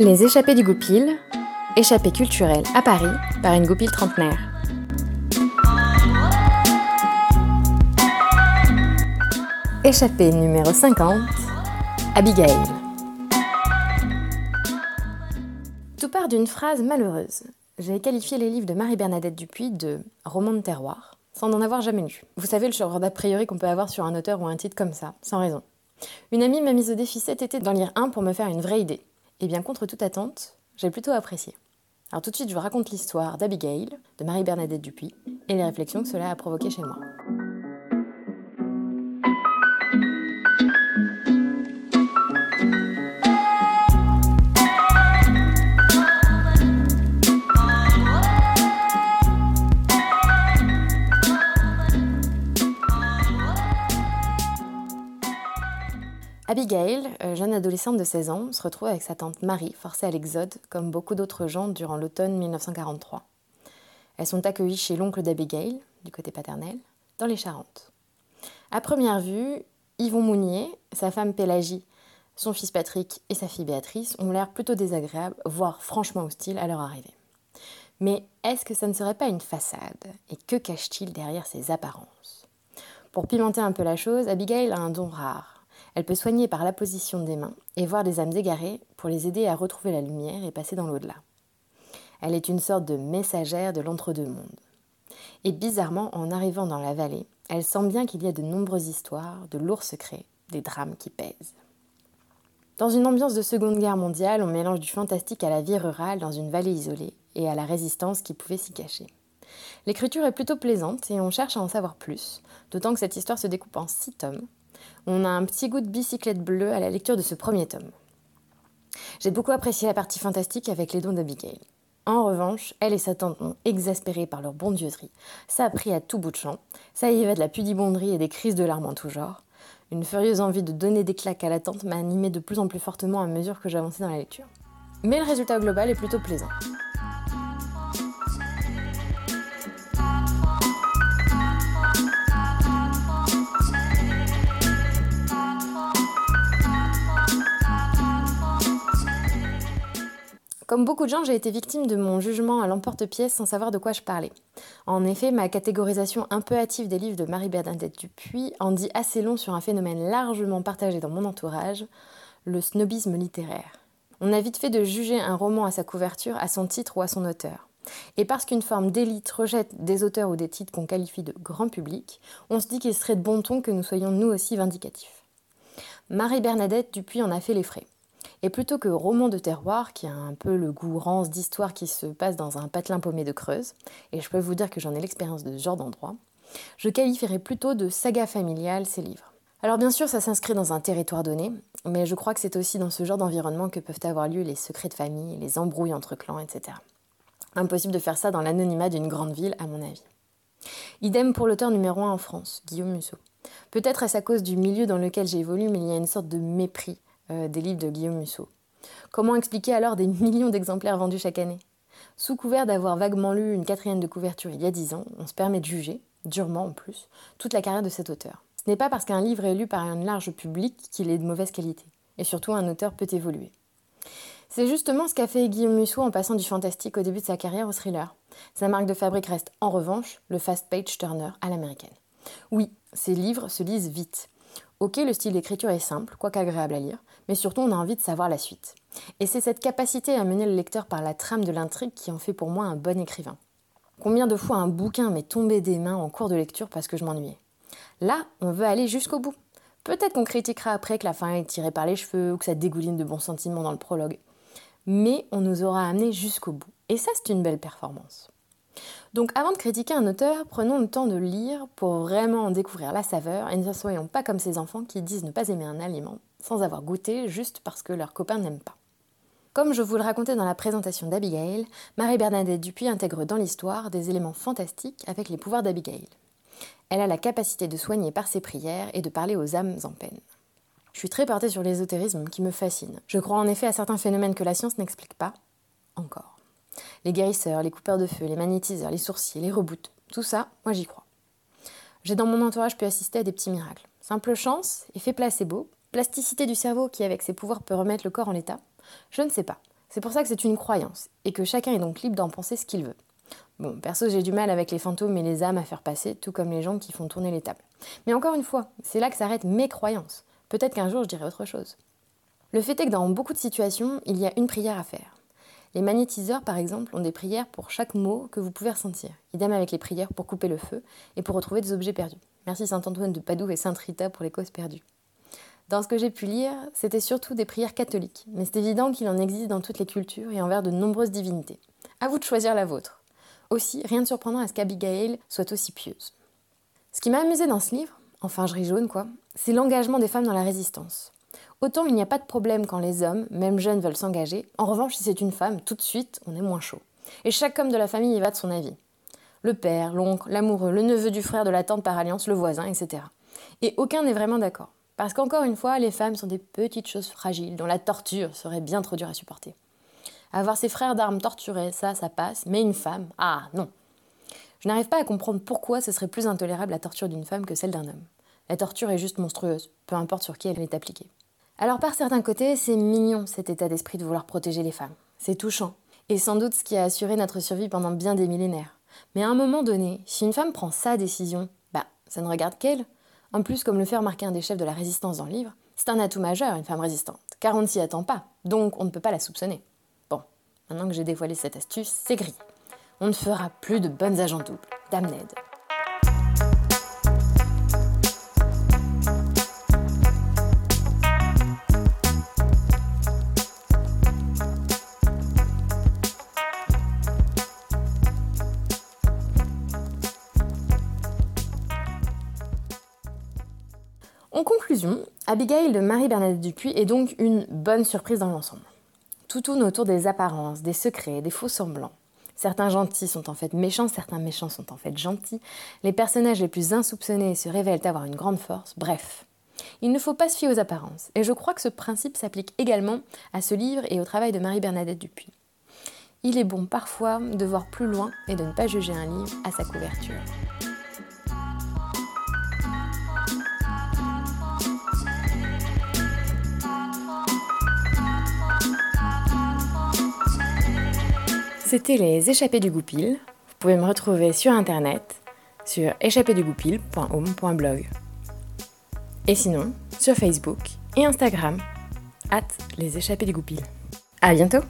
Les échappées du Goupil, échappée culturelle à Paris par une goupille trentenaire. Échappée numéro 50, Abigail. Tout part d'une phrase malheureuse. J'ai qualifié les livres de Marie-Bernadette Dupuis de romans de terroir, sans n'en avoir jamais lu. Vous savez le genre d'a priori qu'on peut avoir sur un auteur ou un titre comme ça, sans raison. Une amie m'a mise au défi cet été d'en lire un pour me faire une vraie idée. Et bien, contre toute attente, j'ai plutôt apprécié. Alors tout de suite, je vous raconte l'histoire d'Abigail, de Marie-Bernadette Dupuis, et les réflexions que cela a provoqué chez moi. Abigail, euh, jeune adolescente de 16 ans, se retrouve avec sa tante Marie, forcée à l'exode, comme beaucoup d'autres gens durant l'automne 1943. Elles sont accueillies chez l'oncle d'Abigail, du côté paternel, dans les Charentes. À première vue, Yvon Mounier, sa femme Pélagie, son fils Patrick et sa fille Béatrice ont l'air plutôt désagréables, voire franchement hostiles à leur arrivée. Mais est-ce que ça ne serait pas une façade? Et que cache-t-il derrière ces apparences? Pour pimenter un peu la chose, Abigail a un don rare elle peut soigner par la position des mains et voir des âmes égarées pour les aider à retrouver la lumière et passer dans l'au-delà. Elle est une sorte de messagère de l'entre-deux-mondes. Et bizarrement, en arrivant dans la vallée, elle sent bien qu'il y a de nombreuses histoires, de lourds secrets, des drames qui pèsent. Dans une ambiance de Seconde Guerre mondiale, on mélange du fantastique à la vie rurale dans une vallée isolée et à la résistance qui pouvait s'y cacher. L'écriture est plutôt plaisante et on cherche à en savoir plus, d'autant que cette histoire se découpe en six tomes, on a un petit goût de bicyclette bleue à la lecture de ce premier tome. J'ai beaucoup apprécié la partie fantastique avec les dons d'Abigail. En revanche, elle et sa tante m'ont exaspérée par leur bondieusserie. Ça a pris à tout bout de champ. Ça y va de la pudibonderie et des crises de larmes en tout genre. Une furieuse envie de donner des claques à la tante m'a animée de plus en plus fortement à mesure que j'avançais dans la lecture. Mais le résultat global est plutôt plaisant. Comme beaucoup de gens, j'ai été victime de mon jugement à l'emporte-pièce sans savoir de quoi je parlais. En effet, ma catégorisation un peu hâtive des livres de Marie-Bernadette Dupuis en dit assez long sur un phénomène largement partagé dans mon entourage, le snobisme littéraire. On a vite fait de juger un roman à sa couverture, à son titre ou à son auteur. Et parce qu'une forme d'élite rejette des auteurs ou des titres qu'on qualifie de grand public, on se dit qu'il serait de bon ton que nous soyons nous aussi vindicatifs. Marie-Bernadette Dupuis en a fait les frais. Et plutôt que roman de terroir, qui a un peu le goût rance d'histoire qui se passe dans un patelin paumé de Creuse, et je peux vous dire que j'en ai l'expérience de ce genre d'endroit, je qualifierais plutôt de saga familiale ces livres. Alors bien sûr, ça s'inscrit dans un territoire donné, mais je crois que c'est aussi dans ce genre d'environnement que peuvent avoir lieu les secrets de famille, les embrouilles entre clans, etc. Impossible de faire ça dans l'anonymat d'une grande ville, à mon avis. Idem pour l'auteur numéro 1 en France, Guillaume Musso. Peut-être est-ce à cause du milieu dans lequel j'ai évolué, mais il y a une sorte de mépris euh, des livres de Guillaume Musso. Comment expliquer alors des millions d'exemplaires vendus chaque année? Sous couvert d'avoir vaguement lu une quatrième de couverture il y a dix ans, on se permet de juger, durement en plus, toute la carrière de cet auteur. Ce n'est pas parce qu'un livre est lu par un large public qu'il est de mauvaise qualité. Et surtout, un auteur peut évoluer. C'est justement ce qu'a fait Guillaume Musso en passant du fantastique au début de sa carrière au thriller. Sa marque de fabrique reste en revanche le fast page turner à l'américaine. Oui, ses livres se lisent vite. Ok, le style d'écriture est simple, quoique agréable à lire, mais surtout on a envie de savoir la suite. Et c'est cette capacité à mener le lecteur par la trame de l'intrigue qui en fait pour moi un bon écrivain. Combien de fois un bouquin m'est tombé des mains en cours de lecture parce que je m'ennuyais Là, on veut aller jusqu'au bout. Peut-être qu'on critiquera après que la fin est tirée par les cheveux ou que ça dégouline de bons sentiments dans le prologue. Mais on nous aura amené jusqu'au bout. Et ça, c'est une belle performance. Donc avant de critiquer un auteur, prenons le temps de lire pour vraiment en découvrir la saveur et ne soyons pas comme ces enfants qui disent ne pas aimer un aliment sans avoir goûté juste parce que leurs copains n'aiment pas. Comme je vous le racontais dans la présentation d'Abigail, Marie-Bernadette Dupuis intègre dans l'histoire des éléments fantastiques avec les pouvoirs d'Abigail. Elle a la capacité de soigner par ses prières et de parler aux âmes en peine. Je suis très portée sur l'ésotérisme qui me fascine. Je crois en effet à certains phénomènes que la science n'explique pas encore. Les guérisseurs, les coupeurs de feu, les magnétiseurs, les sourciers, les reboots, tout ça, moi j'y crois. J'ai dans mon entourage pu assister à des petits miracles. Simple chance, effet placebo, plasticité du cerveau qui avec ses pouvoirs peut remettre le corps en état. Je ne sais pas. C'est pour ça que c'est une croyance, et que chacun est donc libre d'en penser ce qu'il veut. Bon, perso, j'ai du mal avec les fantômes et les âmes à faire passer, tout comme les gens qui font tourner les tables. Mais encore une fois, c'est là que s'arrêtent mes croyances. Peut-être qu'un jour je dirai autre chose. Le fait est que dans beaucoup de situations, il y a une prière à faire. Les magnétiseurs, par exemple, ont des prières pour chaque mot que vous pouvez ressentir. Idem avec les prières pour couper le feu et pour retrouver des objets perdus. Merci Saint-Antoine de Padoue et Sainte Rita pour les causes perdues. Dans ce que j'ai pu lire, c'était surtout des prières catholiques, mais c'est évident qu'il en existe dans toutes les cultures et envers de nombreuses divinités. À vous de choisir la vôtre. Aussi, rien de surprenant à ce qu'Abigail soit aussi pieuse. Ce qui m'a amusé dans ce livre, enfin je ris jaune quoi, c'est l'engagement des femmes dans la résistance. Autant il n'y a pas de problème quand les hommes, même jeunes, veulent s'engager, en revanche si c'est une femme, tout de suite, on est moins chaud. Et chaque homme de la famille y va de son avis. Le père, l'oncle, l'amoureux, le neveu du frère de la tante par alliance, le voisin, etc. Et aucun n'est vraiment d'accord. Parce qu'encore une fois, les femmes sont des petites choses fragiles dont la torture serait bien trop dure à supporter. Avoir ses frères d'armes torturés, ça, ça passe, mais une femme, ah non. Je n'arrive pas à comprendre pourquoi ce serait plus intolérable la torture d'une femme que celle d'un homme. La torture est juste monstrueuse, peu importe sur qui elle est appliquée. Alors par certains côtés, c'est mignon cet état d'esprit de vouloir protéger les femmes. C'est touchant, et sans doute ce qui a assuré notre survie pendant bien des millénaires. Mais à un moment donné, si une femme prend sa décision, bah ça ne regarde qu'elle. En plus, comme le fait remarquer un des chefs de la résistance dans le livre, c'est un atout majeur, une femme résistante, car on ne s'y attend pas, donc on ne peut pas la soupçonner. Bon, maintenant que j'ai dévoilé cette astuce, c'est gris on ne fera plus de bonnes agents doubles. Damned. En conclusion, Abigail de Marie-Bernadette Dupuis est donc une bonne surprise dans l'ensemble. Tout tourne autour des apparences, des secrets, des faux semblants. Certains gentils sont en fait méchants, certains méchants sont en fait gentils. Les personnages les plus insoupçonnés se révèlent avoir une grande force. Bref, il ne faut pas se fier aux apparences. Et je crois que ce principe s'applique également à ce livre et au travail de Marie-Bernadette Dupuis. Il est bon parfois de voir plus loin et de ne pas juger un livre à sa couverture. C'était les échappées du goupil. Vous pouvez me retrouver sur internet sur échappédugoupil.home.blog. Et sinon, sur Facebook et Instagram, at les échappées du goupil. À bientôt!